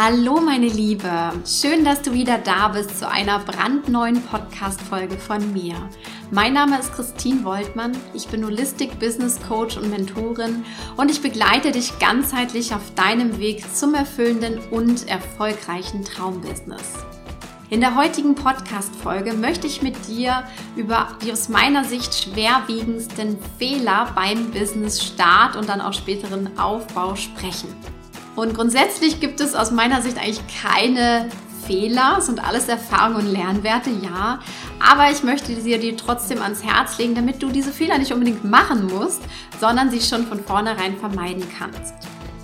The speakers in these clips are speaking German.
Hallo meine Liebe, schön, dass du wieder da bist zu einer brandneuen Podcast-Folge von mir. Mein Name ist Christine Woltmann, ich bin Holistic Business Coach und Mentorin und ich begleite dich ganzheitlich auf deinem Weg zum erfüllenden und erfolgreichen Traumbusiness. In der heutigen Podcast-Folge möchte ich mit dir über die aus meiner Sicht schwerwiegendsten Fehler beim Business-Start und dann auch späteren Aufbau sprechen. Und grundsätzlich gibt es aus meiner Sicht eigentlich keine Fehler, es sind alles Erfahrungen und Lernwerte, ja. Aber ich möchte dir trotzdem ans Herz legen, damit du diese Fehler nicht unbedingt machen musst, sondern sie schon von vornherein vermeiden kannst.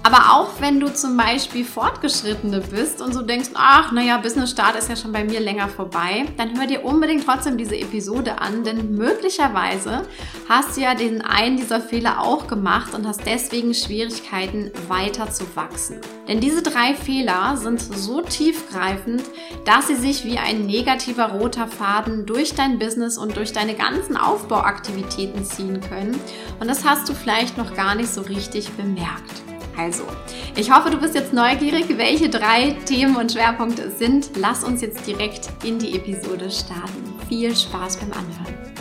Aber auch wenn du zum Beispiel Fortgeschrittene bist und so denkst, ach, naja, Business Start ist ja schon bei mir länger vorbei, dann hör dir unbedingt trotzdem diese Episode an, denn möglicherweise hast du ja den einen dieser Fehler auch gemacht und hast deswegen Schwierigkeiten weiter zu wachsen. Denn diese drei Fehler sind so tiefgreifend, dass sie sich wie ein negativer roter Faden durch dein Business und durch deine ganzen Aufbauaktivitäten ziehen können. Und das hast du vielleicht noch gar nicht so richtig bemerkt. Also, ich hoffe, du bist jetzt neugierig, welche drei Themen und Schwerpunkte es sind. Lass uns jetzt direkt in die Episode starten. Viel Spaß beim Anhören.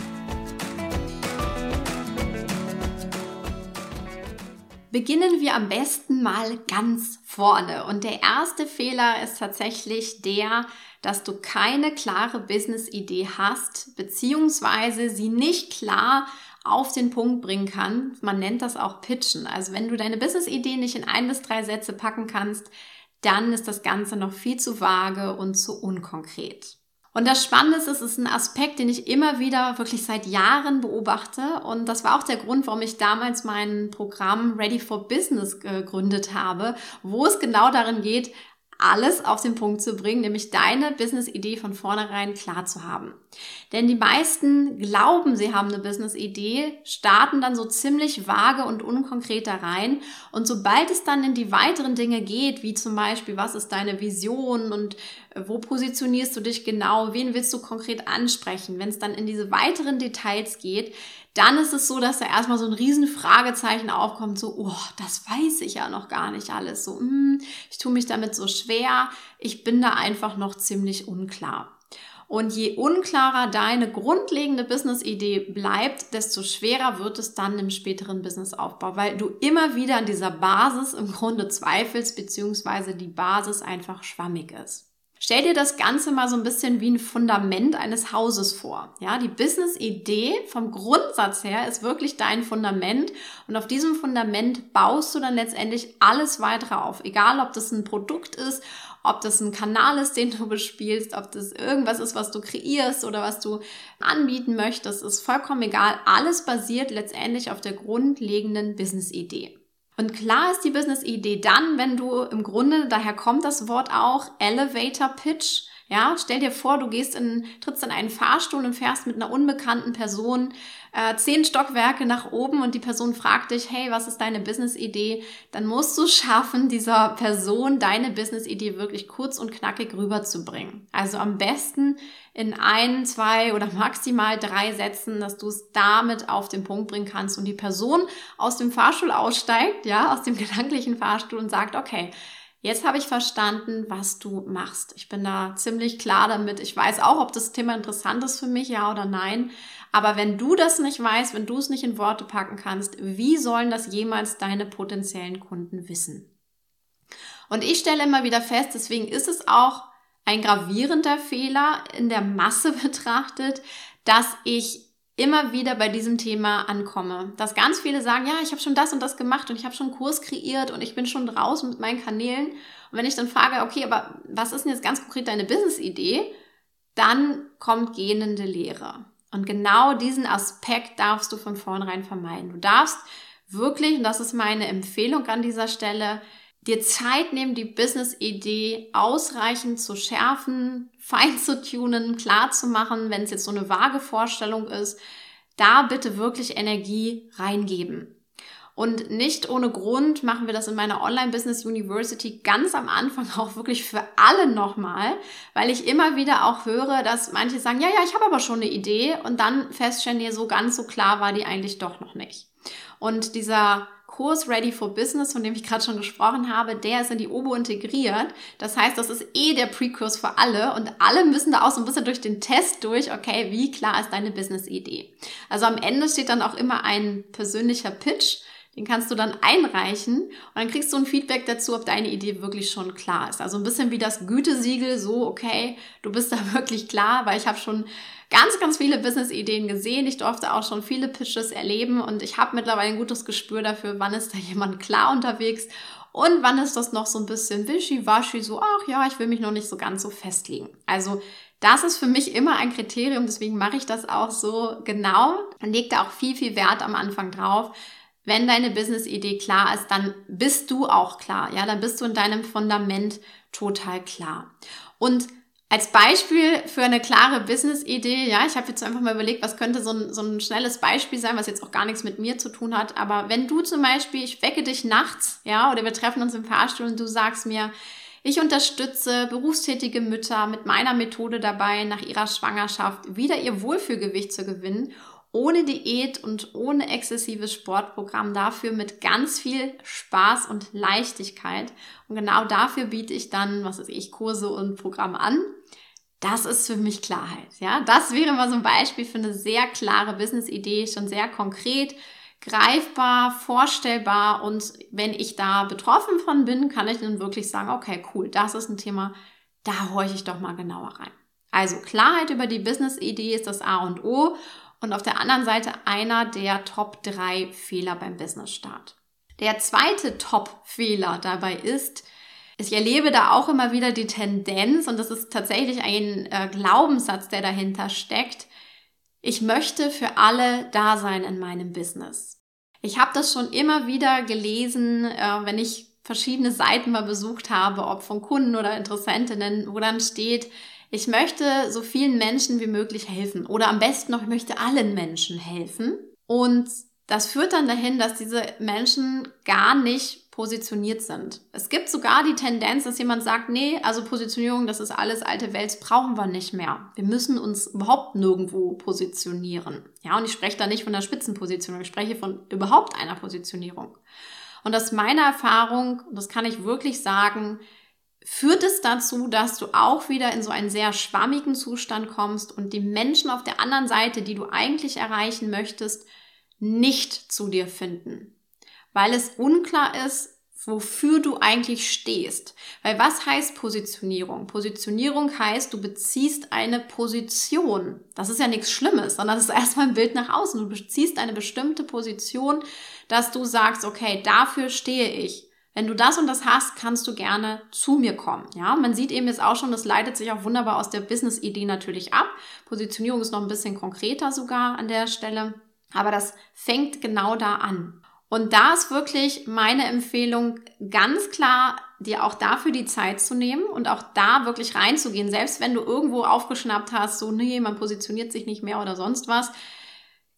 Beginnen wir am besten mal ganz vorne. Und der erste Fehler ist tatsächlich der, dass du keine klare Business-Idee hast, beziehungsweise sie nicht klar auf den Punkt bringen kann. Man nennt das auch Pitchen. Also wenn du deine Business-Idee nicht in ein bis drei Sätze packen kannst, dann ist das Ganze noch viel zu vage und zu unkonkret. Und das Spannende ist, es ist ein Aspekt, den ich immer wieder wirklich seit Jahren beobachte. Und das war auch der Grund, warum ich damals mein Programm Ready for Business gegründet habe, wo es genau darin geht, alles auf den Punkt zu bringen, nämlich deine Business-Idee von vornherein klar zu haben. Denn die meisten glauben, sie haben eine Business-Idee, starten dann so ziemlich vage und unkonkret da rein. Und sobald es dann in die weiteren Dinge geht, wie zum Beispiel, was ist deine Vision und wo positionierst du dich genau, wen willst du konkret ansprechen, wenn es dann in diese weiteren Details geht, dann ist es so, dass da erstmal so ein riesen Fragezeichen aufkommt, so, oh, das weiß ich ja noch gar nicht alles, so, mm, ich tue mich damit so schwer, ich bin da einfach noch ziemlich unklar. Und je unklarer deine grundlegende Business-Idee bleibt, desto schwerer wird es dann im späteren Businessaufbau, weil du immer wieder an dieser Basis im Grunde zweifelst, beziehungsweise die Basis einfach schwammig ist. Stell dir das Ganze mal so ein bisschen wie ein Fundament eines Hauses vor. Ja, die Business-Idee vom Grundsatz her ist wirklich dein Fundament und auf diesem Fundament baust du dann letztendlich alles weitere auf. Egal, ob das ein Produkt ist, ob das ein Kanal ist, den du bespielst, ob das irgendwas ist, was du kreierst oder was du anbieten möchtest, ist vollkommen egal. Alles basiert letztendlich auf der grundlegenden Business-Idee. Und klar ist die Business-Idee dann, wenn du im Grunde, daher kommt das Wort auch, Elevator Pitch. Ja, stell dir vor, du gehst in, trittst in einen Fahrstuhl und fährst mit einer unbekannten Person äh, zehn Stockwerke nach oben und die Person fragt dich, hey, was ist deine Business-Idee? Dann musst du schaffen, dieser Person deine Business-Idee wirklich kurz und knackig rüberzubringen. Also am besten in ein, zwei oder maximal drei Sätzen, dass du es damit auf den Punkt bringen kannst und die Person aus dem Fahrstuhl aussteigt, ja, aus dem gedanklichen Fahrstuhl und sagt, okay, Jetzt habe ich verstanden, was du machst. Ich bin da ziemlich klar damit. Ich weiß auch, ob das Thema interessant ist für mich, ja oder nein. Aber wenn du das nicht weißt, wenn du es nicht in Worte packen kannst, wie sollen das jemals deine potenziellen Kunden wissen? Und ich stelle immer wieder fest, deswegen ist es auch ein gravierender Fehler in der Masse betrachtet, dass ich immer wieder bei diesem Thema ankomme. Dass ganz viele sagen, ja, ich habe schon das und das gemacht und ich habe schon einen Kurs kreiert und ich bin schon draußen mit meinen Kanälen. Und wenn ich dann frage, okay, aber was ist denn jetzt ganz konkret deine Business-Idee? Dann kommt gähnende Lehre. Und genau diesen Aspekt darfst du von vornherein vermeiden. Du darfst wirklich, und das ist meine Empfehlung an dieser Stelle, dir Zeit nehmen, die Business-Idee ausreichend zu schärfen, fein zu tunen, klar zu machen, wenn es jetzt so eine vage Vorstellung ist, da bitte wirklich Energie reingeben. Und nicht ohne Grund machen wir das in meiner Online-Business University ganz am Anfang auch wirklich für alle nochmal, weil ich immer wieder auch höre, dass manche sagen, ja, ja, ich habe aber schon eine Idee und dann feststellen, nee, so ganz so klar war die eigentlich doch noch nicht. Und dieser Kurs Ready for Business, von dem ich gerade schon gesprochen habe, der ist in die Obo integriert. Das heißt, das ist eh der Pre-Kurs für alle und alle müssen da auch so ein bisschen durch den Test durch, okay, wie klar ist deine Business-Idee. Also am Ende steht dann auch immer ein persönlicher Pitch, den kannst du dann einreichen und dann kriegst du ein Feedback dazu, ob deine Idee wirklich schon klar ist. Also ein bisschen wie das Gütesiegel, so, okay, du bist da wirklich klar, weil ich habe schon ganz, ganz viele Business-Ideen gesehen. Ich durfte auch schon viele Pitches erleben und ich habe mittlerweile ein gutes Gespür dafür, wann ist da jemand klar unterwegs und wann ist das noch so ein bisschen wischiwaschi, so, ach ja, ich will mich noch nicht so ganz so festlegen. Also das ist für mich immer ein Kriterium, deswegen mache ich das auch so genau und lege da auch viel, viel Wert am Anfang drauf, wenn deine Business-Idee klar ist, dann bist du auch klar. Ja, dann bist du in deinem Fundament total klar. Und als Beispiel für eine klare Business-Idee, ja, ich habe jetzt einfach mal überlegt, was könnte so ein, so ein schnelles Beispiel sein, was jetzt auch gar nichts mit mir zu tun hat. Aber wenn du zum Beispiel, ich wecke dich nachts, ja, oder wir treffen uns im Fahrstuhl und du sagst mir, ich unterstütze berufstätige Mütter mit meiner Methode dabei, nach ihrer Schwangerschaft wieder ihr Wohlfühlgewicht zu gewinnen ohne Diät und ohne exzessives Sportprogramm, dafür mit ganz viel Spaß und Leichtigkeit. Und genau dafür biete ich dann, was weiß ich, Kurse und Programme an. Das ist für mich Klarheit. Ja, das wäre mal so ein Beispiel für eine sehr klare Business-Idee, schon sehr konkret, greifbar, vorstellbar. Und wenn ich da betroffen von bin, kann ich dann wirklich sagen, okay, cool, das ist ein Thema, da horche ich doch mal genauer rein. Also Klarheit über die Business-Idee ist das A und O und auf der anderen Seite einer der Top 3 Fehler beim Business-Start. Der zweite Top-Fehler dabei ist, ich erlebe da auch immer wieder die Tendenz, und das ist tatsächlich ein äh, Glaubenssatz, der dahinter steckt, ich möchte für alle da sein in meinem Business. Ich habe das schon immer wieder gelesen, äh, wenn ich verschiedene Seiten mal besucht habe, ob von Kunden oder Interessentinnen, wo dann steht, ich möchte so vielen Menschen wie möglich helfen oder am besten noch, ich möchte allen Menschen helfen. Und das führt dann dahin, dass diese Menschen gar nicht positioniert sind. Es gibt sogar die Tendenz, dass jemand sagt, nee, also Positionierung, das ist alles alte Welt, brauchen wir nicht mehr. Wir müssen uns überhaupt nirgendwo positionieren. Ja, und ich spreche da nicht von der Spitzenpositionierung, ich spreche von überhaupt einer Positionierung. Und aus meiner Erfahrung, das kann ich wirklich sagen, führt es dazu, dass du auch wieder in so einen sehr schwammigen Zustand kommst und die Menschen auf der anderen Seite, die du eigentlich erreichen möchtest, nicht zu dir finden, weil es unklar ist, wofür du eigentlich stehst. Weil was heißt Positionierung? Positionierung heißt, du beziehst eine Position. Das ist ja nichts Schlimmes, sondern das ist erstmal ein Bild nach außen. Du beziehst eine bestimmte Position, dass du sagst, okay, dafür stehe ich. Wenn du das und das hast, kannst du gerne zu mir kommen. Ja, man sieht eben jetzt auch schon, das leitet sich auch wunderbar aus der Business-Idee natürlich ab. Positionierung ist noch ein bisschen konkreter sogar an der Stelle. Aber das fängt genau da an. Und da ist wirklich meine Empfehlung, ganz klar dir auch dafür die Zeit zu nehmen und auch da wirklich reinzugehen. Selbst wenn du irgendwo aufgeschnappt hast, so, nee, man positioniert sich nicht mehr oder sonst was,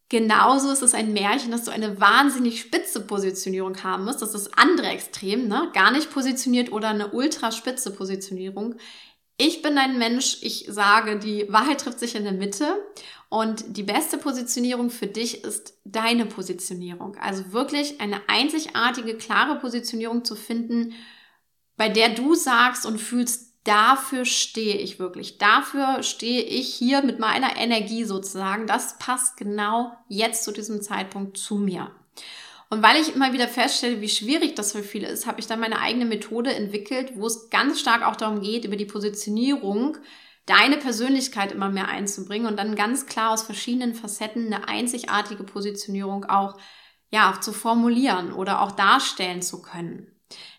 Genauso ist es ein Märchen, dass du eine wahnsinnig spitze Positionierung haben musst. Das ist das andere Extrem, ne? Gar nicht positioniert oder eine ultra spitze Positionierung. Ich bin ein Mensch, ich sage, die Wahrheit trifft sich in der Mitte und die beste Positionierung für dich ist deine Positionierung. Also wirklich eine einzigartige, klare Positionierung zu finden, bei der du sagst und fühlst, dafür stehe ich wirklich. Dafür stehe ich hier mit meiner Energie sozusagen. Das passt genau jetzt zu diesem Zeitpunkt zu mir. Und weil ich immer wieder feststelle, wie schwierig das für viele ist, habe ich dann meine eigene Methode entwickelt, wo es ganz stark auch darum geht, über die Positionierung deine Persönlichkeit immer mehr einzubringen und dann ganz klar aus verschiedenen Facetten eine einzigartige Positionierung auch ja, zu formulieren oder auch darstellen zu können.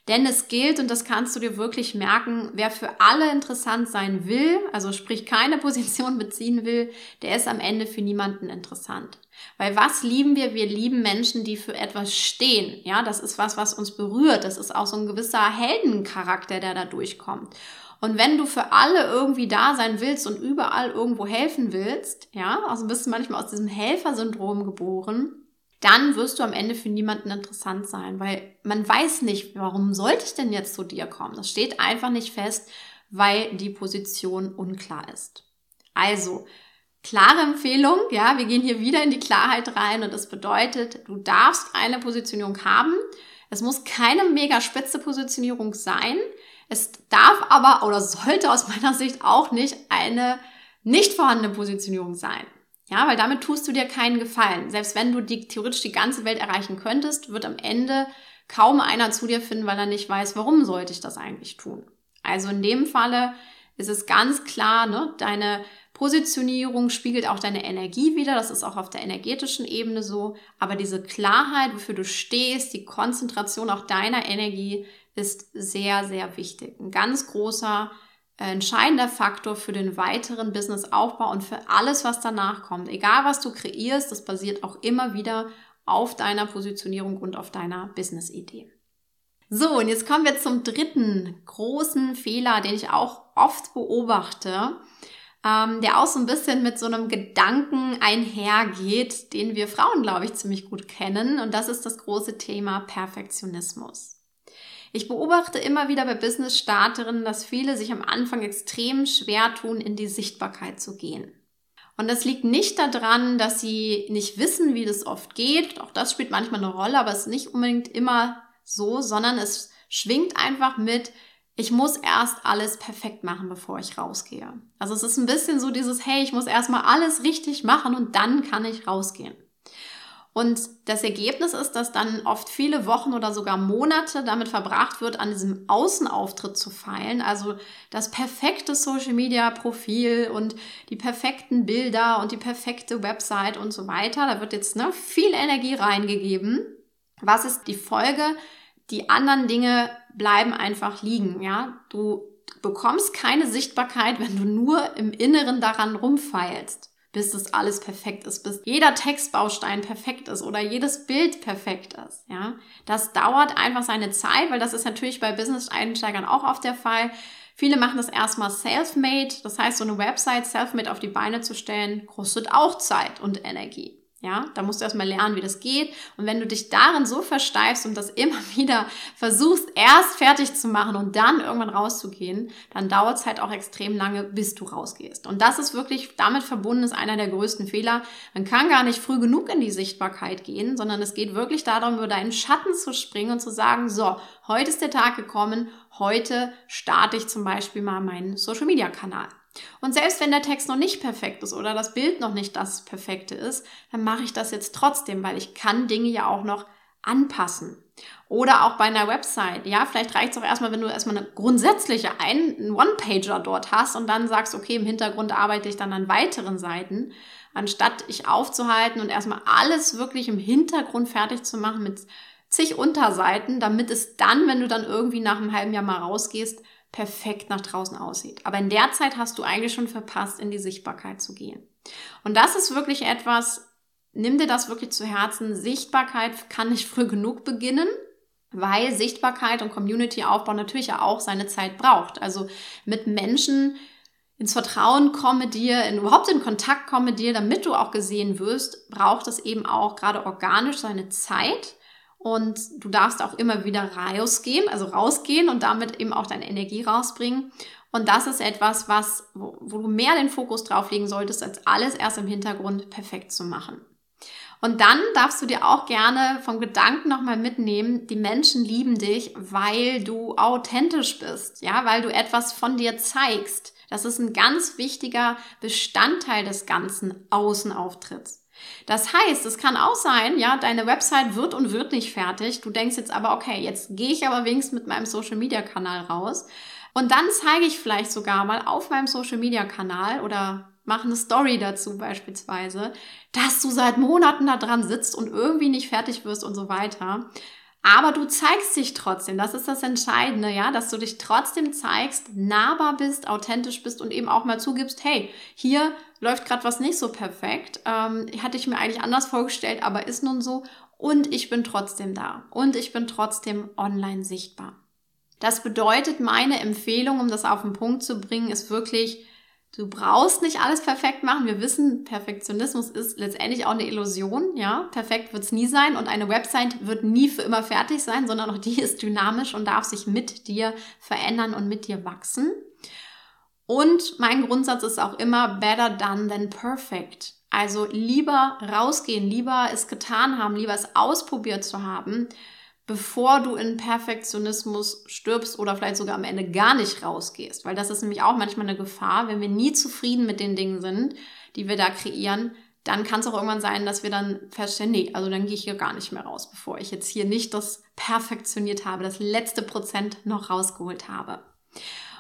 Denn es gilt, und das kannst du dir wirklich merken, wer für alle interessant sein will, also sprich keine Position beziehen will, der ist am Ende für niemanden interessant. Weil was lieben wir? Wir lieben Menschen, die für etwas stehen. Ja, das ist was, was uns berührt. Das ist auch so ein gewisser Heldencharakter, der da durchkommt. Und wenn du für alle irgendwie da sein willst und überall irgendwo helfen willst, ja, also bist du manchmal aus diesem Helfersyndrom geboren, dann wirst du am Ende für niemanden interessant sein, weil man weiß nicht, warum sollte ich denn jetzt zu dir kommen? Das steht einfach nicht fest, weil die Position unklar ist. Also, Klare Empfehlung, ja, wir gehen hier wieder in die Klarheit rein und das bedeutet, du darfst eine Positionierung haben. Es muss keine mega spitze Positionierung sein. Es darf aber oder sollte aus meiner Sicht auch nicht eine nicht vorhandene Positionierung sein. Ja, weil damit tust du dir keinen Gefallen. Selbst wenn du die, theoretisch die ganze Welt erreichen könntest, wird am Ende kaum einer zu dir finden, weil er nicht weiß, warum sollte ich das eigentlich tun. Also in dem Falle ist es ganz klar, ne, deine Positionierung spiegelt auch deine Energie wieder. Das ist auch auf der energetischen Ebene so. Aber diese Klarheit, wofür du stehst, die Konzentration auch deiner Energie ist sehr, sehr wichtig. Ein ganz großer, entscheidender Faktor für den weiteren Businessaufbau und für alles, was danach kommt. Egal, was du kreierst, das basiert auch immer wieder auf deiner Positionierung und auf deiner Business-Idee. So, und jetzt kommen wir zum dritten großen Fehler, den ich auch oft beobachte ähm, der auch so ein bisschen mit so einem Gedanken einhergeht, den wir Frauen, glaube ich, ziemlich gut kennen. Und das ist das große Thema Perfektionismus. Ich beobachte immer wieder bei Business-Starterinnen, dass viele sich am Anfang extrem schwer tun, in die Sichtbarkeit zu gehen. Und das liegt nicht daran, dass sie nicht wissen, wie das oft geht. Auch das spielt manchmal eine Rolle, aber es ist nicht unbedingt immer so, sondern es schwingt einfach mit, ich muss erst alles perfekt machen, bevor ich rausgehe. Also es ist ein bisschen so dieses, hey, ich muss erstmal alles richtig machen und dann kann ich rausgehen. Und das Ergebnis ist, dass dann oft viele Wochen oder sogar Monate damit verbracht wird, an diesem Außenauftritt zu feilen. Also das perfekte Social Media Profil und die perfekten Bilder und die perfekte Website und so weiter. Da wird jetzt ne, viel Energie reingegeben. Was ist die Folge? Die anderen Dinge bleiben einfach liegen, ja. Du bekommst keine Sichtbarkeit, wenn du nur im Inneren daran rumfeilst, bis das alles perfekt ist, bis jeder Textbaustein perfekt ist oder jedes Bild perfekt ist, ja. Das dauert einfach seine Zeit, weil das ist natürlich bei Business-Einsteigern auch oft der Fall. Viele machen das erstmal self-made, das heißt, so eine Website self-made auf die Beine zu stellen, kostet auch Zeit und Energie. Ja, da musst du erstmal lernen, wie das geht. Und wenn du dich darin so versteifst und das immer wieder versuchst, erst fertig zu machen und dann irgendwann rauszugehen, dann dauert es halt auch extrem lange, bis du rausgehst. Und das ist wirklich damit verbunden, ist einer der größten Fehler. Man kann gar nicht früh genug in die Sichtbarkeit gehen, sondern es geht wirklich darum, über deinen Schatten zu springen und zu sagen, so, heute ist der Tag gekommen, heute starte ich zum Beispiel mal meinen Social Media Kanal. Und selbst wenn der Text noch nicht perfekt ist oder das Bild noch nicht das Perfekte ist, dann mache ich das jetzt trotzdem, weil ich kann Dinge ja auch noch anpassen. Oder auch bei einer Website. Ja, vielleicht reicht es auch erstmal, wenn du erstmal eine grundsätzliche einen One-Pager dort hast und dann sagst, okay, im Hintergrund arbeite ich dann an weiteren Seiten, anstatt ich aufzuhalten und erstmal alles wirklich im Hintergrund fertig zu machen mit zig Unterseiten, damit es dann, wenn du dann irgendwie nach einem halben Jahr mal rausgehst, perfekt nach draußen aussieht. Aber in der Zeit hast du eigentlich schon verpasst, in die Sichtbarkeit zu gehen. Und das ist wirklich etwas, nimm dir das wirklich zu Herzen. Sichtbarkeit kann nicht früh genug beginnen, weil Sichtbarkeit und Community-Aufbau natürlich ja auch seine Zeit braucht. Also mit Menschen ins Vertrauen komme dir, in, überhaupt in Kontakt komme dir, damit du auch gesehen wirst, braucht es eben auch gerade organisch seine Zeit. Und du darfst auch immer wieder rausgehen, also rausgehen und damit eben auch deine Energie rausbringen. Und das ist etwas, was, wo, wo du mehr den Fokus drauf legen solltest, als alles erst im Hintergrund perfekt zu machen. Und dann darfst du dir auch gerne vom Gedanken nochmal mitnehmen, die Menschen lieben dich, weil du authentisch bist, ja, weil du etwas von dir zeigst. Das ist ein ganz wichtiger Bestandteil des ganzen Außenauftritts. Das heißt, es kann auch sein, ja, deine Website wird und wird nicht fertig. Du denkst jetzt aber, okay, jetzt gehe ich aber wenigstens mit meinem Social Media Kanal raus. Und dann zeige ich vielleicht sogar mal auf meinem Social Media Kanal oder mache eine Story dazu beispielsweise, dass du seit Monaten da dran sitzt und irgendwie nicht fertig wirst und so weiter. Aber du zeigst dich trotzdem. Das ist das Entscheidende, ja, dass du dich trotzdem zeigst, nahbar bist, authentisch bist und eben auch mal zugibst, hey, hier läuft gerade was nicht so perfekt. Ähm, hatte ich mir eigentlich anders vorgestellt, aber ist nun so. Und ich bin trotzdem da. Und ich bin trotzdem online sichtbar. Das bedeutet, meine Empfehlung, um das auf den Punkt zu bringen, ist wirklich, Du brauchst nicht alles perfekt machen. Wir wissen, Perfektionismus ist letztendlich auch eine Illusion. Ja, perfekt wird es nie sein und eine Website wird nie für immer fertig sein, sondern auch die ist dynamisch und darf sich mit dir verändern und mit dir wachsen. Und mein Grundsatz ist auch immer better done than perfect. Also lieber rausgehen, lieber es getan haben, lieber es ausprobiert zu haben, bevor du in Perfektionismus stirbst oder vielleicht sogar am Ende gar nicht rausgehst. Weil das ist nämlich auch manchmal eine Gefahr, wenn wir nie zufrieden mit den Dingen sind, die wir da kreieren, dann kann es auch irgendwann sein, dass wir dann feststellen, nee, also dann gehe ich hier gar nicht mehr raus, bevor ich jetzt hier nicht das perfektioniert habe, das letzte Prozent noch rausgeholt habe.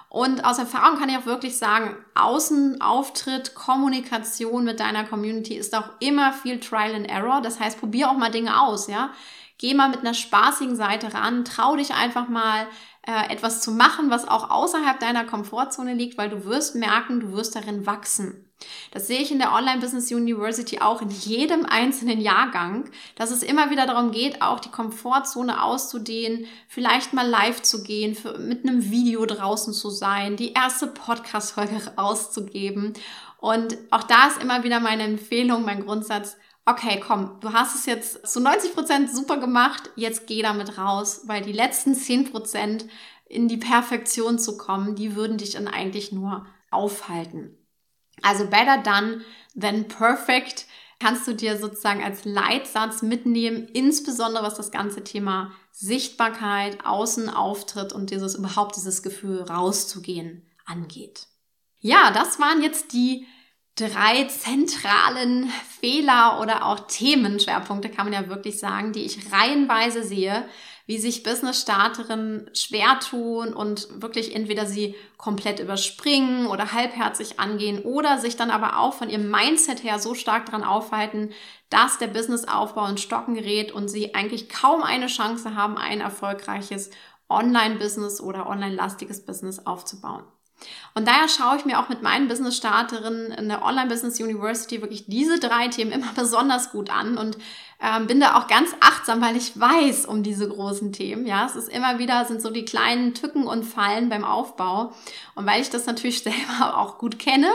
Und aus Erfahrung kann ich auch wirklich sagen, Außenauftritt, Kommunikation mit deiner Community ist auch immer viel Trial and Error. Das heißt, probier auch mal Dinge aus, ja. Geh mal mit einer spaßigen Seite ran, trau dich einfach mal äh, etwas zu machen, was auch außerhalb deiner Komfortzone liegt, weil du wirst merken, du wirst darin wachsen. Das sehe ich in der Online Business University auch in jedem einzelnen Jahrgang, dass es immer wieder darum geht, auch die Komfortzone auszudehnen, vielleicht mal live zu gehen, für, mit einem Video draußen zu sein, die erste Podcast-Folge rauszugeben. Und auch da ist immer wieder meine Empfehlung, mein Grundsatz, okay, komm, du hast es jetzt zu 90 Prozent super gemacht, jetzt geh damit raus, weil die letzten 10 Prozent in die Perfektion zu kommen, die würden dich dann eigentlich nur aufhalten. Also better done than perfect kannst du dir sozusagen als Leitsatz mitnehmen, insbesondere was das ganze Thema Sichtbarkeit, Außenauftritt und dieses überhaupt dieses Gefühl rauszugehen angeht. Ja, das waren jetzt die drei zentralen Fehler oder auch Themenschwerpunkte, kann man ja wirklich sagen, die ich reihenweise sehe, wie sich Business-Starterinnen schwer tun und wirklich entweder sie komplett überspringen oder halbherzig angehen oder sich dann aber auch von ihrem Mindset her so stark daran aufhalten, dass der Businessaufbau in Stocken gerät und sie eigentlich kaum eine Chance haben, ein erfolgreiches Online-Business oder online-lastiges Business aufzubauen. Und daher schaue ich mir auch mit meinen Business-Starterinnen in der Online-Business University wirklich diese drei Themen immer besonders gut an und ähm, bin da auch ganz achtsam, weil ich weiß um diese großen Themen. Ja, es ist immer wieder, sind so die kleinen Tücken und Fallen beim Aufbau. Und weil ich das natürlich selber auch gut kenne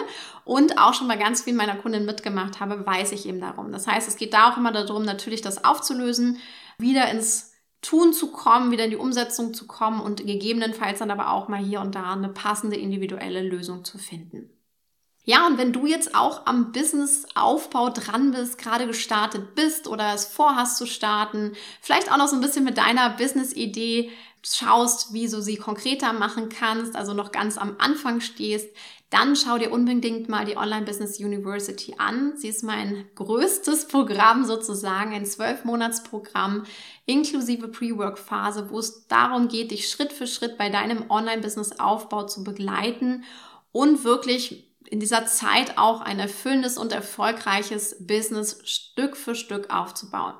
und auch schon bei ganz vielen meiner Kunden mitgemacht habe, weiß ich eben darum. Das heißt, es geht da auch immer darum, natürlich das aufzulösen, wieder ins Tun zu kommen, wieder in die Umsetzung zu kommen und gegebenenfalls dann aber auch mal hier und da eine passende individuelle Lösung zu finden. Ja, und wenn du jetzt auch am Businessaufbau dran bist, gerade gestartet bist oder es vorhast zu starten, vielleicht auch noch so ein bisschen mit deiner Business-Idee schaust, wie du sie konkreter machen kannst, also noch ganz am Anfang stehst, dann schau dir unbedingt mal die Online Business University an. Sie ist mein größtes Programm sozusagen, ein Zwölfmonatsprogramm inklusive Pre-Work-Phase, wo es darum geht, dich Schritt für Schritt bei deinem Online-Business-Aufbau zu begleiten und wirklich in dieser Zeit auch ein erfüllendes und erfolgreiches Business Stück für Stück aufzubauen.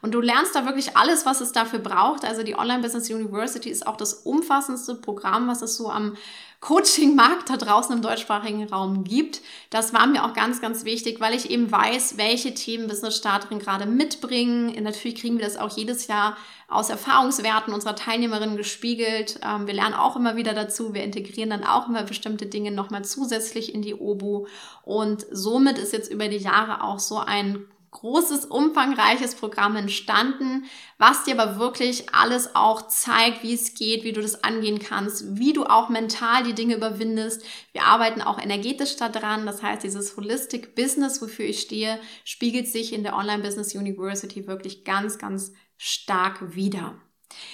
Und du lernst da wirklich alles, was es dafür braucht. Also die Online Business University ist auch das umfassendste Programm, was es so am Coaching-Markt da draußen im deutschsprachigen Raum gibt. Das war mir auch ganz, ganz wichtig, weil ich eben weiß, welche Themen Business-Starterinnen gerade mitbringen. Natürlich kriegen wir das auch jedes Jahr aus Erfahrungswerten unserer Teilnehmerinnen gespiegelt. Ähm, wir lernen auch immer wieder dazu. Wir integrieren dann auch immer bestimmte Dinge nochmal zusätzlich in die OBU. Und somit ist jetzt über die Jahre auch so ein großes, umfangreiches Programm entstanden, was dir aber wirklich alles auch zeigt, wie es geht, wie du das angehen kannst, wie du auch mental die Dinge überwindest. Wir arbeiten auch energetisch daran. Das heißt, dieses Holistic Business, wofür ich stehe, spiegelt sich in der Online Business University wirklich ganz, ganz stark wieder.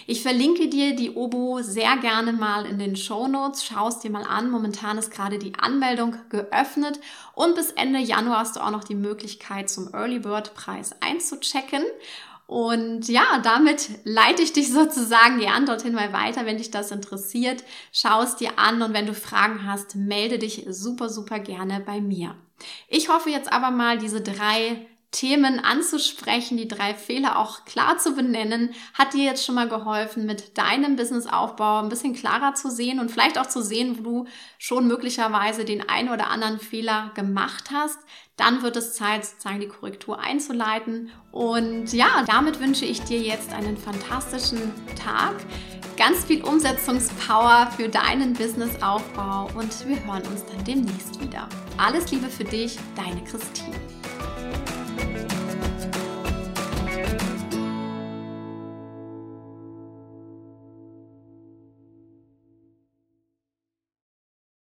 Ich verlinke dir die Obo sehr gerne mal in den Show Notes. Schau es dir mal an. Momentan ist gerade die Anmeldung geöffnet und bis Ende Januar hast du auch noch die Möglichkeit zum Early Bird Preis einzuchecken. Und ja, damit leite ich dich sozusagen gern dorthin mal weiter, wenn dich das interessiert. Schau es dir an und wenn du Fragen hast, melde dich super, super gerne bei mir. Ich hoffe jetzt aber mal, diese drei Themen anzusprechen, die drei Fehler auch klar zu benennen, hat dir jetzt schon mal geholfen, mit deinem Businessaufbau ein bisschen klarer zu sehen und vielleicht auch zu sehen, wo du schon möglicherweise den einen oder anderen Fehler gemacht hast. Dann wird es Zeit, sozusagen die Korrektur einzuleiten. Und ja, damit wünsche ich dir jetzt einen fantastischen Tag, ganz viel Umsetzungspower für deinen Businessaufbau und wir hören uns dann demnächst wieder. Alles Liebe für dich, deine Christine.